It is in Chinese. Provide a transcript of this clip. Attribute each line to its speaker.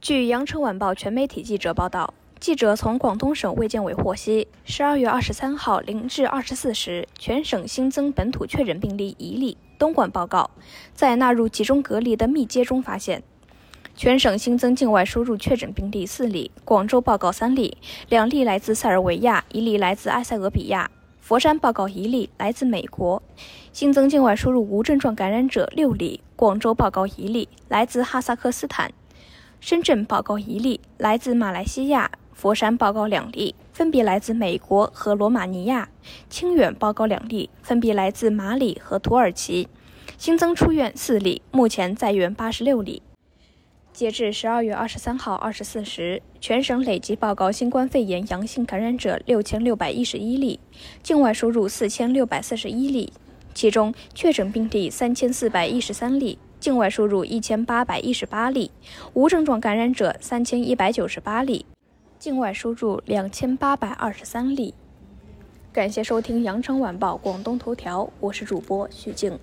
Speaker 1: 据羊城晚报全媒体记者报道，记者从广东省卫健委获悉，十二月二十三号零至二十四时，全省新增本土确诊病例一例。东莞报告，在纳入集中隔离的密接中发现，全省新增境外输入确诊病例四例。广州报告三例，两例来自塞尔维亚，一例来自埃塞俄比亚。佛山报告一例来自美国，新增境外输入无症状感染者六例。广州报告一例来自哈萨克斯坦。深圳报告一例，来自马来西亚；佛山报告两例，分别来自美国和罗马尼亚；清远报告两例，分别来自马里和土耳其。新增出院四例，目前在院八十六例。截至十二月二十三号二十四时，全省累计报告新冠肺炎阳性感染者六千六百一十一例，境外输入四千六百四十一例，其中确诊病例三千四百一十三例。境外输入一千八百一十八例，无症状感染者三千一百九十八例，境外输入两千八百二十三例。感谢收听羊城晚报广东头条，我是主播许静。